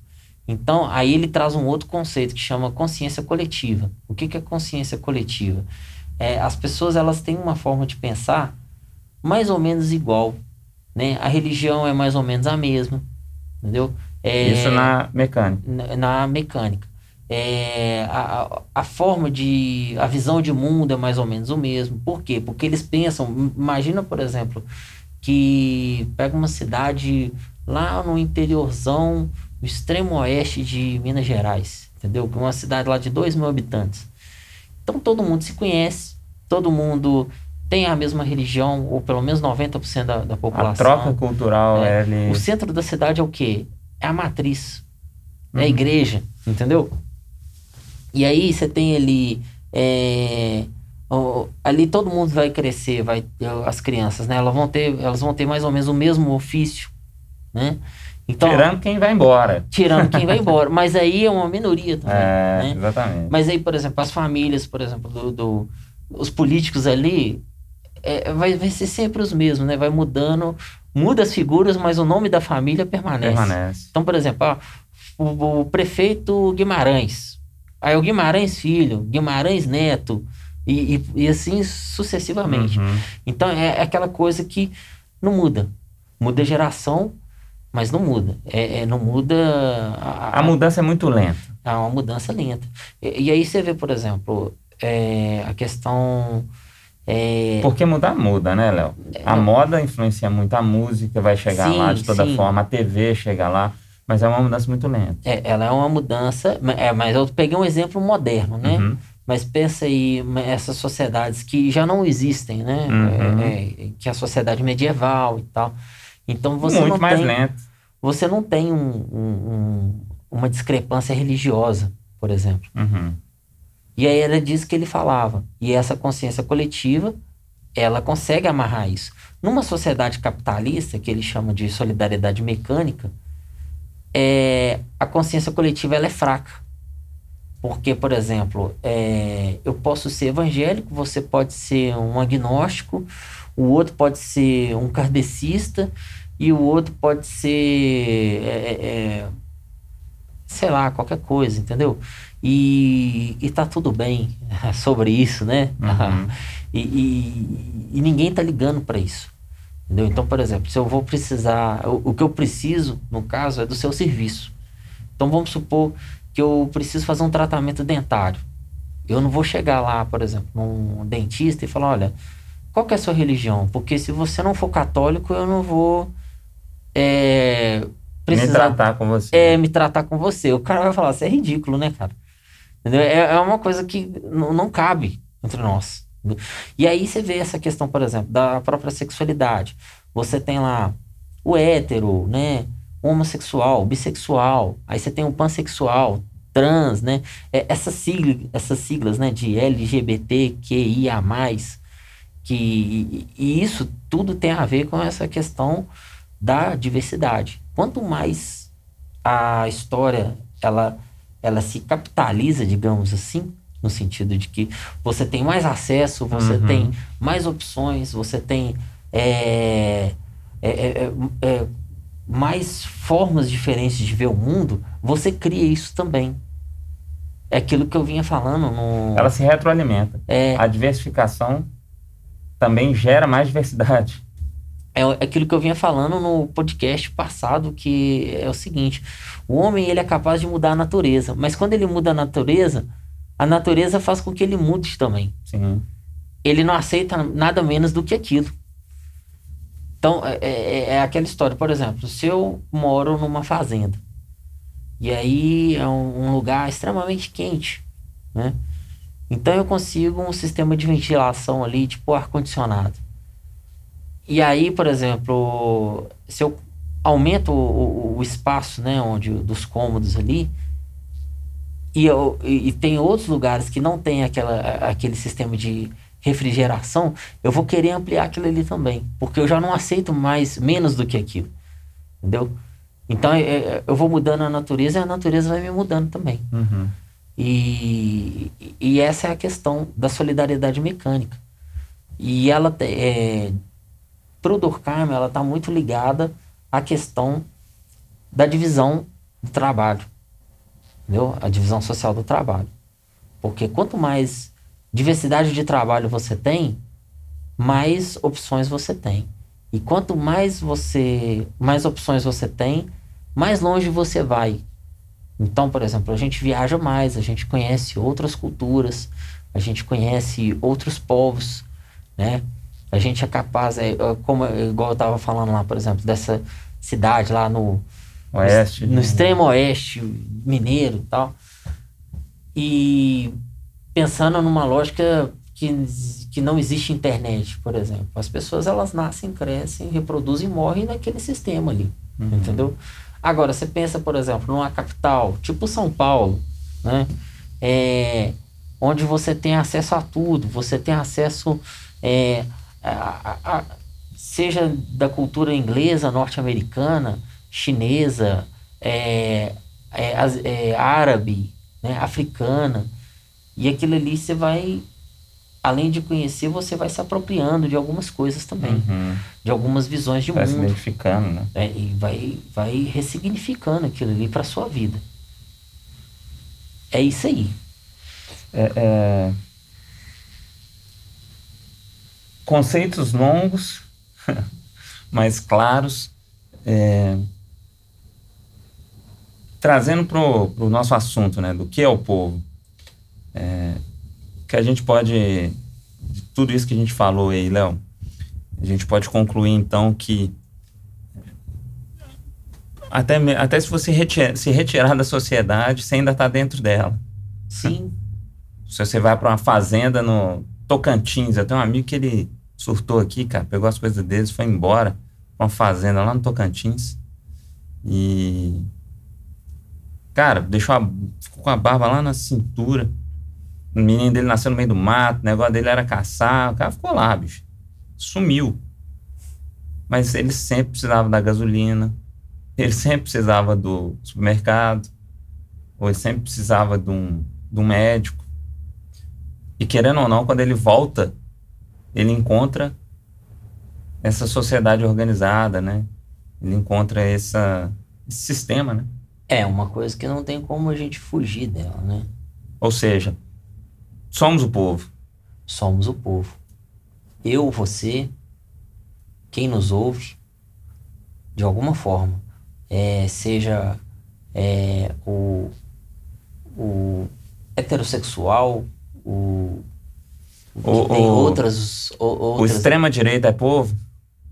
Então, aí ele traz um outro conceito que chama consciência coletiva. O que, que é consciência coletiva? É, as pessoas elas têm uma forma de pensar mais ou menos igual. Né? A religião é mais ou menos a mesma. Entendeu? É, Isso na mecânica. Na, na mecânica é, a, a forma de. a visão de mundo é mais ou menos o mesmo. Por quê? Porque eles pensam. Imagina, por exemplo, que pega uma cidade lá no interiorzão, no extremo oeste de Minas Gerais, entendeu? Uma cidade lá de 2 mil habitantes. Então todo mundo se conhece, todo mundo tem a mesma religião, ou pelo menos 90% da, da população. A troca cultural é, é ali. O centro da cidade é o quê? É a matriz. É a uhum. igreja, entendeu? E aí você tem ali. É, ali todo mundo vai crescer, vai as crianças, né? Elas vão ter, elas vão ter mais ou menos o mesmo ofício, né? Então, tirando quem vai embora. Tirando quem vai embora. (laughs) Mas aí é uma minoria também. É, né? exatamente. Mas aí, por exemplo, as famílias, por exemplo, do, do os políticos ali, é, vai, vai ser sempre os mesmos, né? Vai mudando, muda as figuras, mas o nome da família permanece. Permanece. Então, por exemplo, ó, o, o prefeito Guimarães, Aí o Guimarães Filho, Guimarães Neto, e, e, e assim sucessivamente. Uhum. Então é, é, aquela coisa que não muda. Muda a geração, mas não muda. É, é não muda. A, a, mudança é muito lenta. É uma mudança lenta. E, e aí você vê, por exemplo, é, a questão. É... Porque mudar muda, né, Léo? A moda influencia muito a música, vai chegar sim, lá de toda sim. forma, a TV chega lá. Mas é uma mudança muito lenta. É, ela é uma mudança, é, mas eu peguei um exemplo moderno, né? Uhum. Mas pensa aí, essas sociedades que já não existem, né? Uhum. É, é, que é a sociedade medieval e tal. Então você muito não mais tem, lento. Você não tem um, um, uma discrepância religiosa, por exemplo. Uhum. E aí era disso que ele falava. E essa consciência coletiva, ela consegue amarrar isso. Numa sociedade capitalista, que ele chama de solidariedade mecânica, é, a consciência coletiva ela é fraca. Porque, por exemplo, é, eu posso ser evangélico, você pode ser um agnóstico, o outro pode ser um kardecista e o outro pode ser, é, é, é sei lá, qualquer coisa, entendeu? E, e tá tudo bem (laughs) sobre isso, né? Uhum. (laughs) e, e, e ninguém tá ligando para isso. Entendeu? Então, por exemplo, se eu vou precisar, o, o, que eu preciso, no caso, é do seu serviço. Então, vamos supor que eu preciso fazer um tratamento dentário. Eu não vou chegar lá, por exemplo, num dentista e falar: olha, qual que é a sua religião? Porque se você não for católico, eu não vou é, precisar. Me tratar com você. É, me tratar com você. O cara vai falar: isso é ridículo, né, cara? Entendeu? É, é uma coisa que não cabe entre nós. E aí você vê essa questão, por exemplo, da própria sexualidade. Você tem lá o hétero, né? homossexual, bissexual, aí você tem o pansexual, trans, né? É, essas, sigla, essas siglas né, de LGBTQIA, que, e isso tudo tem a ver com essa questão da diversidade. Quanto mais a história ela, ela se capitaliza, digamos assim, no sentido de que você tem mais acesso, você uhum. tem mais opções, você tem é, é, é, é, é mais formas diferentes de ver o mundo, você cria isso também. É aquilo que eu vinha falando no. Ela se retroalimenta. É... A diversificação também gera mais diversidade. É aquilo que eu vinha falando no podcast passado, que é o seguinte: o homem ele é capaz de mudar a natureza, mas quando ele muda a natureza, a natureza faz com que ele mude também. Sim. Ele não aceita nada menos do que aquilo. Então, é, é, é, aquela história, por exemplo, se eu moro numa fazenda, e aí é um, um lugar extremamente quente, né? Então eu consigo um sistema de ventilação ali, tipo ar-condicionado. E aí, por exemplo, se eu aumento o, o, o espaço, né, onde dos cômodos ali, e, eu, e, tem outros lugares que não tem aquela, aquele sistema de refrigeração, eu vou querer ampliar aquilo ali também. Porque eu já não aceito mais, menos do que aquilo. Entendeu? Então é, é, eu vou mudando a natureza e a natureza vai me mudando também. Uhum. E, e essa é a questão da solidariedade mecânica. E ela, é, pro Durkheim, ela está muito ligada à questão da divisão do trabalho. Entendeu? A divisão social do trabalho. Porque quanto mais diversidade de trabalho você tem, mais opções você tem. E quanto mais você, mais opções você tem, mais longe você vai. Então, por exemplo, a gente viaja mais, a gente conhece outras culturas, a gente conhece outros povos, né? A gente é capaz, é, é como igual eu estava falando lá, por exemplo, dessa cidade lá no oeste, no, no extremo oeste mineiro e tal. E pensando numa lógica que, que não existe internet, por exemplo. As pessoas elas nascem, crescem, reproduzem e morrem naquele sistema ali, uhum. entendeu? Agora, você pensa, por exemplo, numa capital, tipo São Paulo, né? É, onde você tem acesso a tudo, você tem acesso é, a, a, a, seja da cultura inglesa, norte-americana, chinesa, é, é, é árabe, né, africana, e aquilo ali você vai, além de conhecer, você vai se apropriando de algumas coisas também. Uhum. De algumas visões de vai mundo. Vai se identificando, né? É, e vai, vai ressignificando aquilo ali para sua vida. É isso aí. É, é... Conceitos longos, (laughs) mais claros. É... Trazendo para o nosso assunto, né? Do que é o povo. É, que a gente pode, de tudo isso que a gente falou aí, Léo, a gente pode concluir então que até, até se você retirar, se retirar da sociedade, você ainda está dentro dela. Sim. Se você vai para uma fazenda no Tocantins, eu tenho um amigo que ele surtou aqui, cara, pegou as coisas deles, foi embora para uma fazenda lá no Tocantins e cara, deixou a, ficou com a barba lá na cintura o menino dele nasceu no meio do mato, o negócio dele era caçar. O cara ficou lá, bicho. Sumiu. Mas ele sempre precisava da gasolina. Ele sempre precisava do supermercado. Ou ele sempre precisava de um, de um médico. E querendo ou não, quando ele volta, ele encontra essa sociedade organizada, né? Ele encontra essa, esse sistema, né? É, uma coisa que não tem como a gente fugir dela, né? Ou seja, Somos o povo. Somos o povo. Eu, você, quem nos ouve, de alguma forma, é, seja é, o, o heterossexual, o, o, tem o, outras, o, outras. O extrema-direita é povo?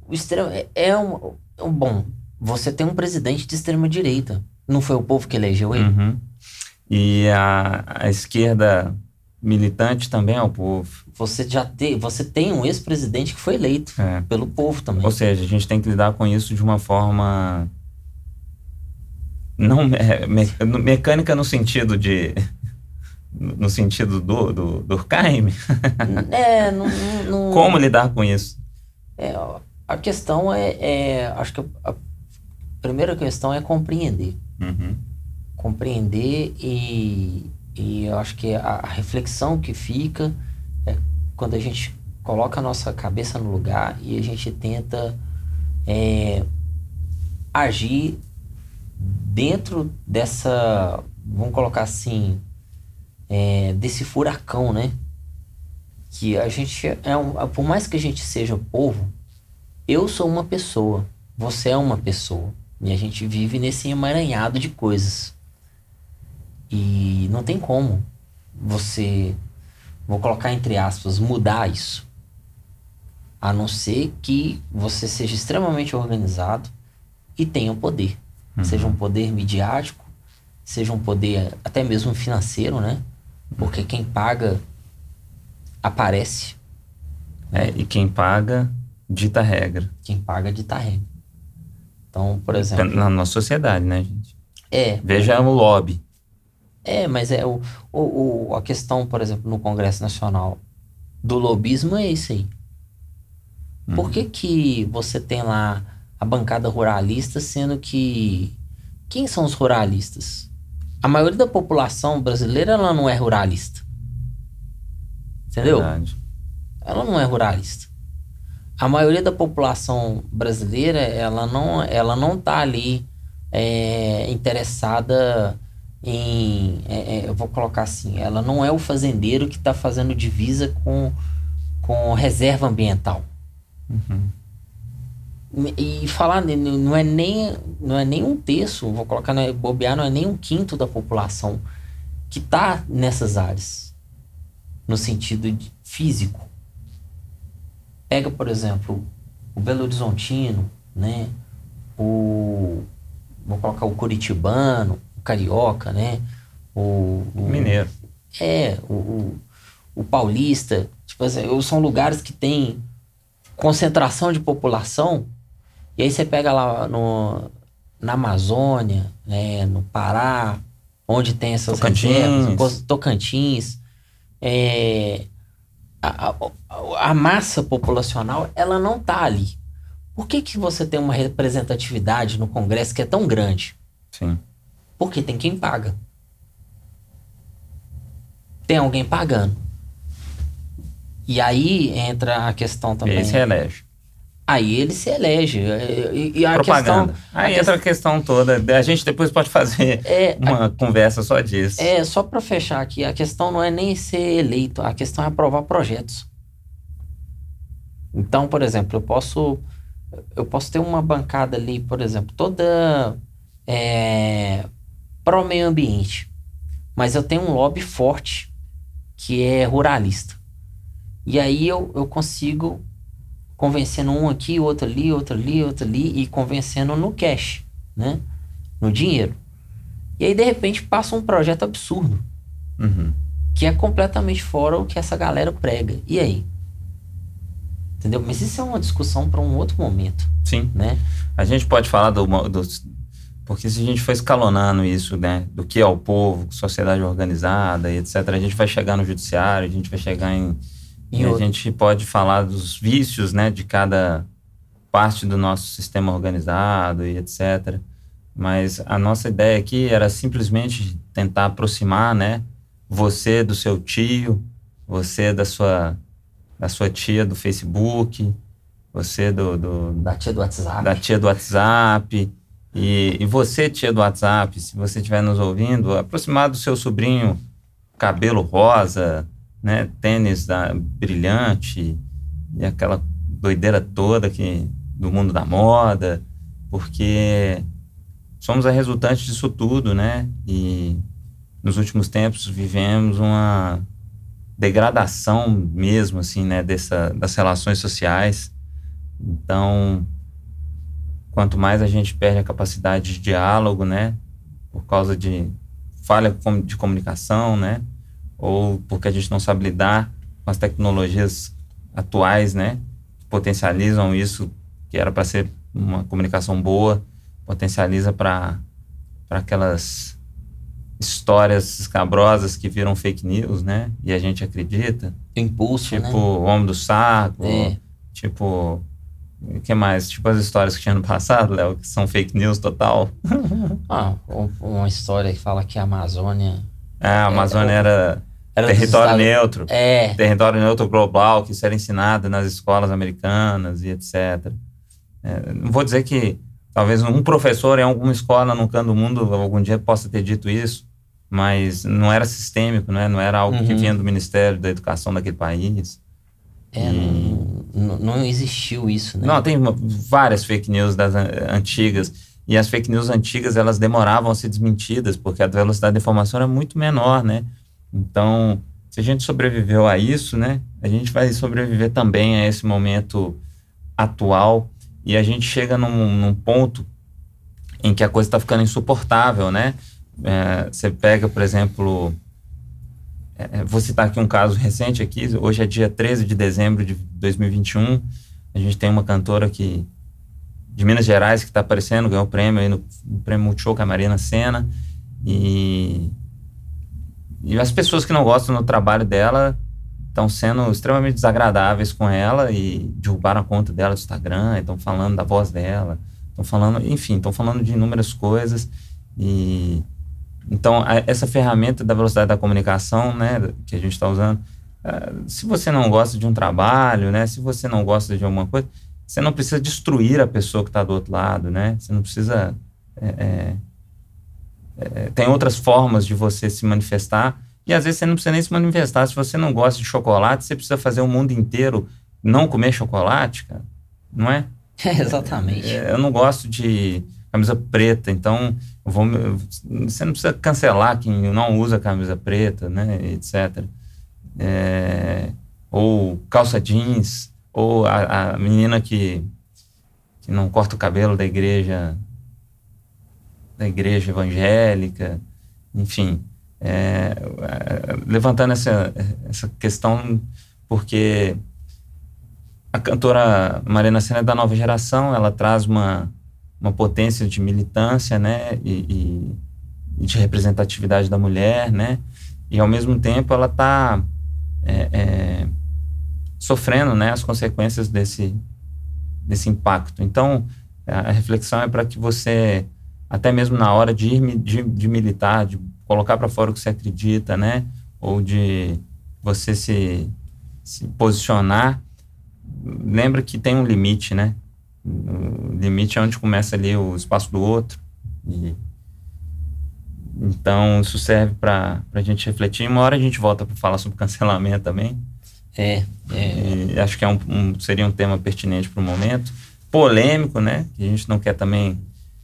O extremo, é, é, um, é um. Bom, você tem um presidente de extrema-direita. Não foi o povo que elegeu ele? Uhum. E a, a esquerda militante também ao povo. Você já tem, você tem um ex-presidente que foi eleito é. pelo povo também. Ou seja, a gente tem que lidar com isso de uma forma não é, me, mecânica no sentido de no sentido do do, do Durkheim. (laughs) É, não, não, como lidar com isso? É, a questão é, é acho que a, a, primeira questão é compreender. Uhum. Compreender e e eu acho que a, reflexão que fica é quando a gente coloca a nossa cabeça no lugar e a gente tenta é, agir dentro dessa, vamos colocar assim, é, desse furacão, né? Que a gente é um, por mais que a gente seja povo, eu sou uma pessoa, você é uma pessoa. E a gente vive nesse emaranhado de coisas. E não tem como você, vou colocar entre aspas, mudar isso. A não ser que você seja extremamente organizado e tenha poder. Uhum. Seja um poder midiático, seja um poder até mesmo financeiro, né? Porque quem paga aparece. É, e quem paga dita regra. Quem paga dita regra. Então, por exemplo. Na nossa sociedade, né, gente? É. Veja o lobby. É, mas é o, o, o, a questão, por exemplo, no Congresso Nacional do lobismo é isso aí. Uhum. Por que, que você tem lá a bancada ruralista, sendo que. Quem são os ruralistas? A maioria da população brasileira ela não é ruralista. Entendeu? Verdade. Ela não é ruralista. A maioria da população brasileira ela não ela não tá ali é, interessada em é, é, eu vou colocar assim ela não é o fazendeiro que está fazendo divisa com com reserva ambiental uhum. e falar não é nem não é nem um terço vou colocar né, bobear não é nem um quinto da população que está nessas áreas no sentido físico pega por exemplo o Belo Horizontino né o vou colocar o Curitibano Carioca né o, o Mineiro é o, o, o Paulista tipo assim, são lugares que tem concentração de população, e aí você pega lá no, na Amazônia, né, no Pará, onde tem essas Tocantins. reservas, Tocantins, é, a, a, a, massa populacional, ela não está ali. Por que, que você tem uma representatividade no Congresso que é tão grande? Sim. Porque tem quem paga. Tem alguém pagando. E aí entra a questão também. Ele se elege. Aí ele se elege. E, e a Propaganda. questão. Aí a entra que... a questão toda. A gente depois pode fazer é, uma a... conversa só disso. É, só para fechar aqui, a questão não é nem ser eleito, a questão é aprovar projetos. Então, por exemplo, eu posso. Eu posso ter uma bancada ali, por exemplo, toda é, pró meio ambiente. Mas eu tenho um lobby forte que é ruralista. E aí eu, eu consigo convencendo um aqui, outro ali, outro ali, outro ali e convencendo no cash, né? No dinheiro. E aí de repente passa um projeto absurdo. Uhum. Que é completamente fora o que essa galera prega. E aí? Entendeu? Mas isso é uma discussão para um outro momento. Sim. Né? A gente pode falar do, do, Porque se a gente for escalonando isso, né? Do que é o povo, sociedade organizada e etc., a gente vai chegar no judiciário, a gente vai chegar em e a gente pode falar dos vícios, né, de cada parte do nosso sistema organizado e etc. Mas a nossa ideia aqui era simplesmente tentar aproximar, né, você do seu tio, você da sua da sua tia do Facebook, você do, do da tia do WhatsApp, da tia do WhatsApp e, e você tia do WhatsApp, se você estiver nos ouvindo, aproximar do seu sobrinho cabelo rosa, né, tênis da, brilhante e aquela doideira toda que, do mundo da moda, porque somos a resultante disso tudo, né? E nos últimos tempos vivemos uma degradação mesmo, assim, né, dessa, das relações sociais. Então, quanto mais a gente perde a capacidade de diálogo, né, por causa de falha de comunicação, né, ou porque a gente não sabe lidar com as tecnologias atuais, né? Que potencializam isso, que era para ser uma comunicação boa, potencializa para aquelas histórias escabrosas que viram fake news, né? E a gente acredita. Impulso, tipo, né? o Homem do Saco, é. tipo... O que mais? Tipo as histórias que tinha no passado, Léo, que são fake news total. (laughs) ah, uma história que fala que a Amazônia... É, a Amazônia é, era era território neutro. É. Território neutro global, que isso era ensinado nas escolas americanas e etc. É, não vou dizer que talvez um professor em alguma escola num canto do mundo algum dia possa ter dito isso, mas não era sistêmico, né? não era algo uhum. que vinha do Ministério da Educação daquele país. É, e... não, existiu isso, né? Não, tem várias fake news das antigas. E as fake news antigas, elas demoravam a ser desmentidas, porque a velocidade da informação era muito menor, né? Então, se a gente sobreviveu a isso, né? A gente vai sobreviver também a esse momento atual. E a gente chega num, num ponto em que a coisa está ficando insuportável, né? É, você pega, por exemplo, é, é, vou citar aqui um caso recente aqui, hoje é dia 13 de dezembro de 2021, a gente tem uma cantora que, de Minas Gerais que está aparecendo, ganhou o prêmio aí no, no prêmio Multishow, que é a Marina Senna, e, e as pessoas que não gostam do trabalho dela estão sendo extremamente desagradáveis com ela e derrubaram a conta dela do Instagram, estão falando da voz dela, estão falando, enfim, estão falando de inúmeras coisas. E então, a, essa ferramenta da velocidade da comunicação, né, que a gente está usando, uh, se você não gosta de um trabalho, né, se você não gosta de alguma coisa, você não precisa destruir a pessoa que está do outro lado, né? Você não precisa. É, é, é, tem outras formas de você se manifestar. E às vezes você não precisa nem se manifestar. Se você não gosta de chocolate, você precisa fazer o mundo inteiro não comer chocolate, cara. Não é? (laughs) é exatamente. Eu não gosto de camisa preta, então vou, você não precisa cancelar quem não usa camisa preta, né, etc. É, ou calça jeans, ou a, a, menina que, que não corta o cabelo da igreja da igreja evangélica, enfim, é, levantando essa, essa questão porque a cantora Marina Senna é da nova geração, ela traz uma uma potência de militância, né, e, e, de representatividade da mulher, né, e ao mesmo tempo ela está é, é, sofrendo, né, as consequências desse desse impacto. Então a reflexão é para que você até mesmo na hora de ir de, de militar, de colocar para fora o que você acredita, né, ou de você se, se posicionar, lembra que tem um limite, né? O limite é onde começa ali o espaço do outro. E, então, isso serve para a gente refletir. Uma hora a gente volta para falar sobre (laughs) cancelamento também. É. é. acho que é um, um, seria um tema pertinente para o momento. Polêmico, né? Que a gente não quer também.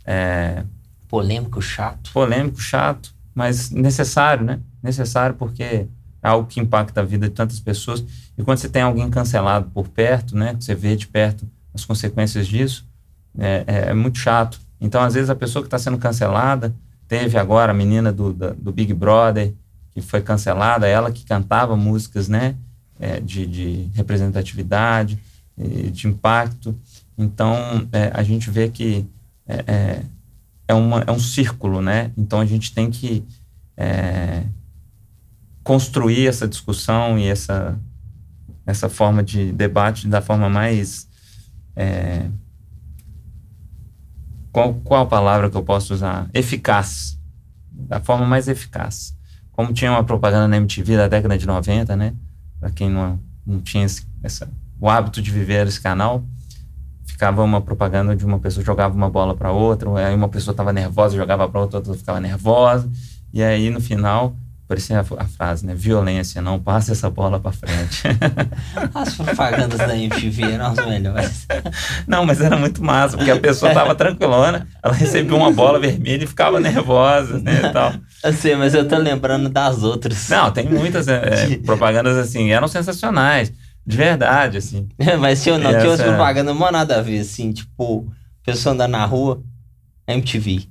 É, polêmico, chato. Polêmico, chato, mas necessário, né? Necessário porque é algo que impacta a vida de tantas pessoas. E quando você tem alguém cancelado por perto, né? Que você vê de perto as consequências disso, é, é, é muito chato. Então, às vezes, a pessoa que está sendo cancelada, teve agora a menina do, do, do, Big Brother, que foi cancelada, ela que cantava músicas né, é, de, de, representatividade, de impacto. Então, é, a gente vê que é, é, é, uma, é um círculo, né? Então, a gente tem que é, construir essa discussão e essa, essa forma de debate da forma mais é, qual, qual palavra que eu posso usar? Eficaz. Da forma mais eficaz. Como tinha uma propaganda na MTV da década de 90, né? Para quem não, não tinha esse, essa, o hábito de viver esse canal, ficava uma propaganda de uma pessoa jogava uma bola para outra, aí uma pessoa estava nervosa, jogava para outra, outra ficava nervosa, e aí no final Parecia a, a, frase, né? Violência, não passe essa bola para frente. (laughs) As propagandas da MTV eram as melhores. (laughs) Não, mas era muito massa, porque a pessoa tava tranquilona, ela recebia uma bola vermelha e ficava nervosa, né, e tal. Eu sei, mas eu tô lembrando das outras. Não, tem muitas é, (laughs) propagandas assim, eram sensacionais, de verdade, assim. mas tinha, não, essa... tinha umas propagandas, não nada a ver, assim, tipo, pessoa andando na rua, MTV.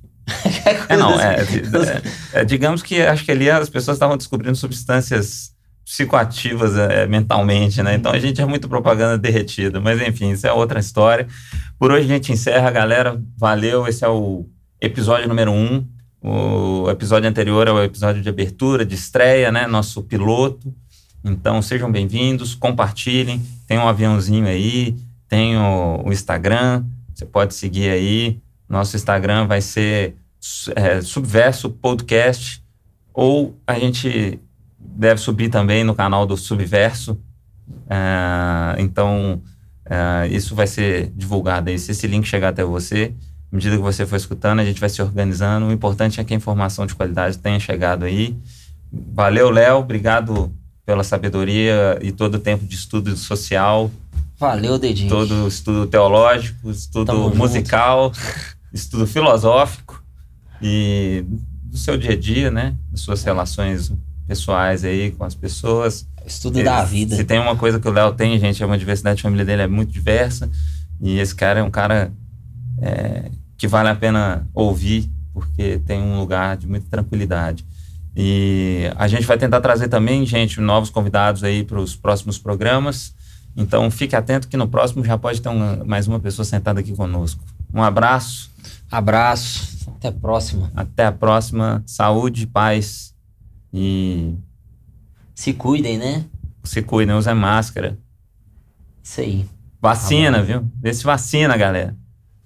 É, não, é, é, é, digamos que acho que ali as pessoas estavam descobrindo substâncias psicoativas é, mentalmente, né? Então a gente é muito propaganda derretida, mas enfim, isso é outra história. Por hoje a gente encerra, galera. Valeu, esse é o episódio número um. O episódio anterior é o episódio de abertura, de estreia, né? Nosso piloto. Então sejam bem-vindos, compartilhem. Tem um aviãozinho aí, tem o, o Instagram, você pode seguir aí. Nosso Instagram vai ser é, Subverso Podcast, ou a gente deve subir também no canal do Subverso. É, então, Uh, isso vai ser divulgado aí. Se esse link chegar até você, à medida que você for escutando, a gente vai se organizando. O importante é que a informação de qualidade tenha chegado aí. Valeu, Léo. Obrigado pela sabedoria e todo o tempo de estudo social. Valeu, Dedinho. Todo estudo teológico, estudo Tamo musical, (laughs) estudo filosófico e do seu dia a dia, né? Das suas relações pessoais aí com as pessoas. Estudo Ele, da vida. Se tem uma coisa que o Léo tem, gente, é uma diversidade de família dele é muito diversa. E esse cara é um cara é, que vale a pena ouvir, porque tem um lugar de muita tranquilidade. E a gente vai tentar trazer também, gente, novos convidados aí para os próximos programas. Então fique atento que no próximo já pode ter mais uma pessoa sentada aqui conosco. Um abraço. Abraço. Até a próxima. Até a próxima. Saúde, paz e. Se cuidem, né? Se cuidem, usem máscara. Isso aí. Vacina, tá viu? Vê se vacina, galera.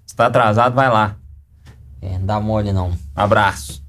Se tá atrasado, vai lá. É, não dá mole não. Abraço.